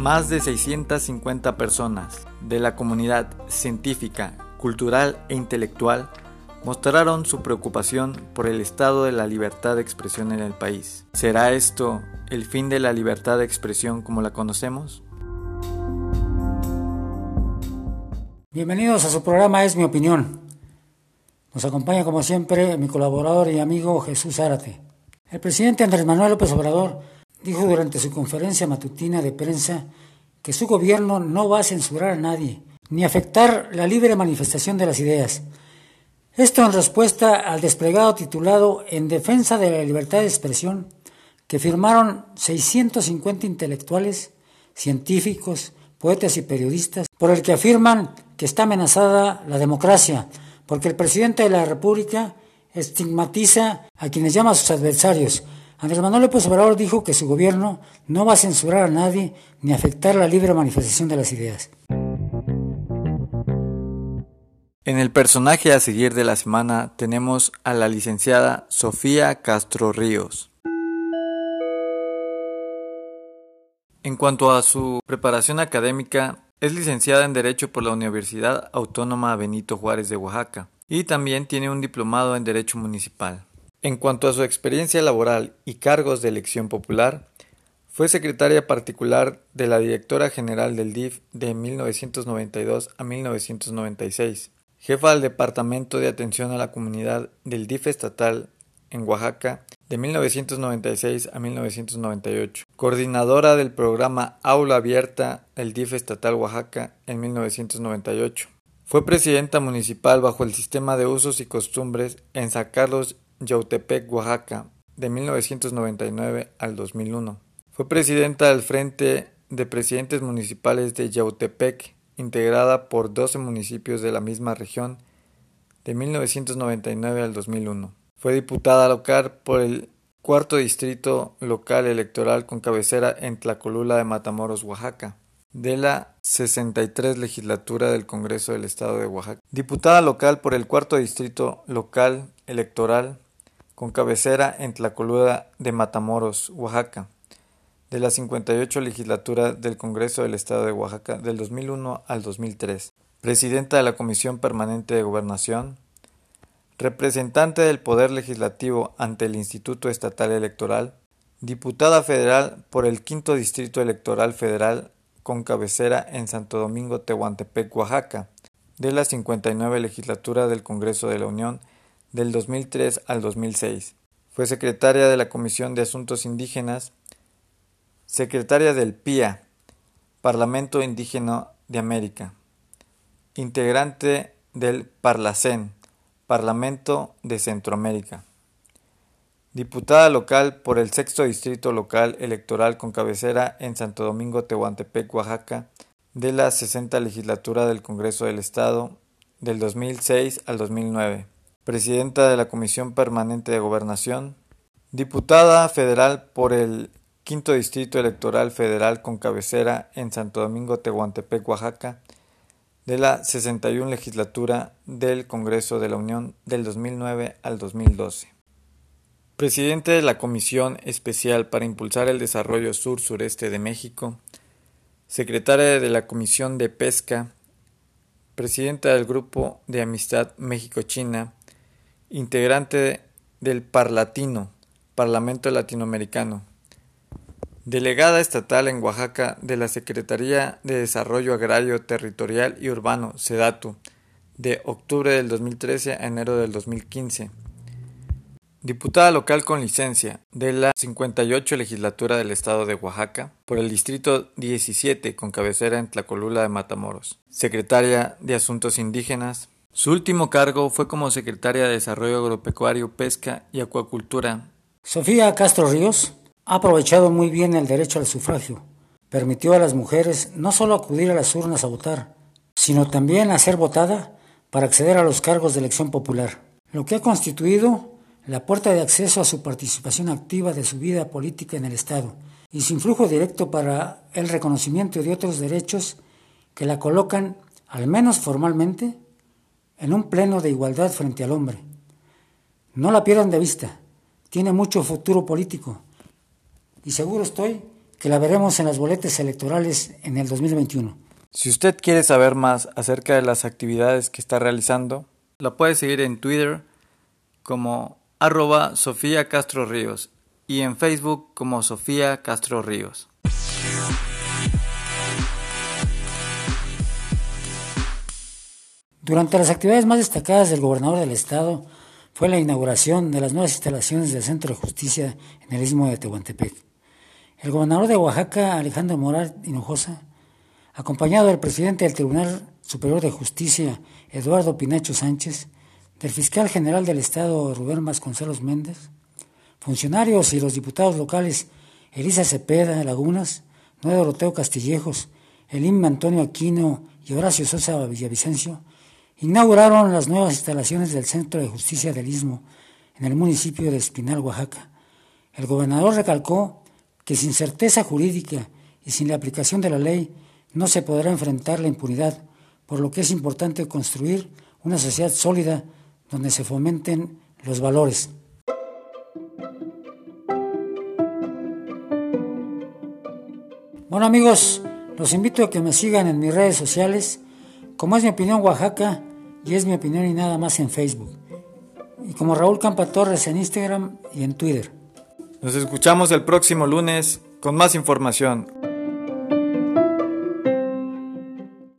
Más de 650 personas de la comunidad científica, cultural e intelectual mostraron su preocupación por el estado de la libertad de expresión en el país. ¿Será esto el fin de la libertad de expresión como la conocemos? Bienvenidos a su programa Es mi opinión. Nos acompaña como siempre mi colaborador y amigo Jesús Zárate. El presidente Andrés Manuel López Obrador dijo durante su conferencia matutina de prensa que su gobierno no va a censurar a nadie, ni afectar la libre manifestación de las ideas. Esto en respuesta al desplegado titulado En defensa de la libertad de expresión, que firmaron 650 intelectuales, científicos, poetas y periodistas, por el que afirman que está amenazada la democracia, porque el presidente de la República estigmatiza a quienes llama a sus adversarios, Andrés Manuel López Obrador dijo que su gobierno no va a censurar a nadie ni afectar la libre manifestación de las ideas. En el personaje a seguir de la semana tenemos a la licenciada Sofía Castro Ríos. En cuanto a su preparación académica, es licenciada en Derecho por la Universidad Autónoma Benito Juárez de Oaxaca y también tiene un diplomado en Derecho Municipal. En cuanto a su experiencia laboral y cargos de elección popular, fue secretaria particular de la directora general del DIF de 1992 a 1996, jefa del Departamento de Atención a la Comunidad del DIF estatal en Oaxaca de 1996 a 1998, coordinadora del programa Aula Abierta del DIF estatal Oaxaca en 1998. Fue presidenta municipal bajo el sistema de usos y costumbres en San Carlos Yautepec, Oaxaca, de 1999 al 2001. Fue presidenta del Frente de Presidentes Municipales de Yautepec, integrada por 12 municipios de la misma región, de 1999 al 2001. Fue diputada local por el cuarto distrito local electoral con cabecera en Tlacolula de Matamoros, Oaxaca, de la 63 legislatura del Congreso del Estado de Oaxaca. Diputada local por el cuarto distrito local electoral con cabecera en Tlacolula de Matamoros, Oaxaca, de la 58 legislatura del Congreso del Estado de Oaxaca del 2001 al 2003, presidenta de la Comisión Permanente de Gobernación, representante del Poder Legislativo ante el Instituto Estatal Electoral, diputada federal por el Quinto Distrito Electoral Federal con cabecera en Santo Domingo, Tehuantepec, Oaxaca, de la 59 legislatura del Congreso de la Unión del 2003 al 2006. Fue secretaria de la Comisión de Asuntos Indígenas, secretaria del PIA, Parlamento Indígena de América, integrante del Parlacén, Parlamento de Centroamérica. Diputada local por el sexto distrito local electoral con cabecera en Santo Domingo, Tehuantepec, Oaxaca, de la 60 legislatura del Congreso del Estado del 2006 al 2009 presidenta de la Comisión Permanente de Gobernación, diputada federal por el Quinto Distrito Electoral Federal con cabecera en Santo Domingo, Tehuantepec, Oaxaca, de la 61 legislatura del Congreso de la Unión del 2009 al 2012. Presidente de la Comisión Especial para Impulsar el Desarrollo Sur-Sureste de México, secretaria de la Comisión de Pesca, presidenta del Grupo de Amistad México-China, integrante del Parlatino, Parlamento Latinoamericano, delegada estatal en Oaxaca de la Secretaría de Desarrollo Agrario Territorial y Urbano, SEDATU, de octubre del 2013 a enero del 2015. Diputada local con licencia de la 58 legislatura del estado de Oaxaca por el distrito 17 con cabecera en Tlacolula de Matamoros. Secretaria de Asuntos Indígenas, su último cargo fue como secretaria de Desarrollo Agropecuario, Pesca y Acuacultura. Sofía Castro Ríos ha aprovechado muy bien el derecho al sufragio. Permitió a las mujeres no solo acudir a las urnas a votar, sino también a ser votada para acceder a los cargos de elección popular, lo que ha constituido la puerta de acceso a su participación activa de su vida política en el Estado y su influjo directo para el reconocimiento de otros derechos que la colocan, al menos formalmente, en un pleno de igualdad frente al hombre. No la pierdan de vista, tiene mucho futuro político y seguro estoy que la veremos en las boletas electorales en el 2021. Si usted quiere saber más acerca de las actividades que está realizando, la puede seguir en Twitter como arroba Sofía Castro Ríos y en Facebook como Sofía Castro Ríos. Durante las actividades más destacadas del gobernador del estado fue la inauguración de las nuevas instalaciones del Centro de Justicia en el Istmo de Tehuantepec. El gobernador de Oaxaca, Alejandro Moral Hinojosa, acompañado del presidente del Tribunal Superior de Justicia, Eduardo Pinacho Sánchez, del fiscal general del Estado, Rubén Vasconcelos Méndez, funcionarios y los diputados locales Elisa Cepeda Lagunas, Noé Doroteo Castillejos, Elim Antonio Aquino y Horacio Sosa Villavicencio, inauguraron las nuevas instalaciones del Centro de Justicia del Istmo en el municipio de Espinal, Oaxaca. El gobernador recalcó que sin certeza jurídica y sin la aplicación de la ley no se podrá enfrentar la impunidad, por lo que es importante construir una sociedad sólida donde se fomenten los valores. Bueno amigos, los invito a que me sigan en mis redes sociales, como es mi opinión Oaxaca y es mi opinión y nada más en Facebook, y como Raúl Campa Torres en Instagram y en Twitter. Nos escuchamos el próximo lunes con más información.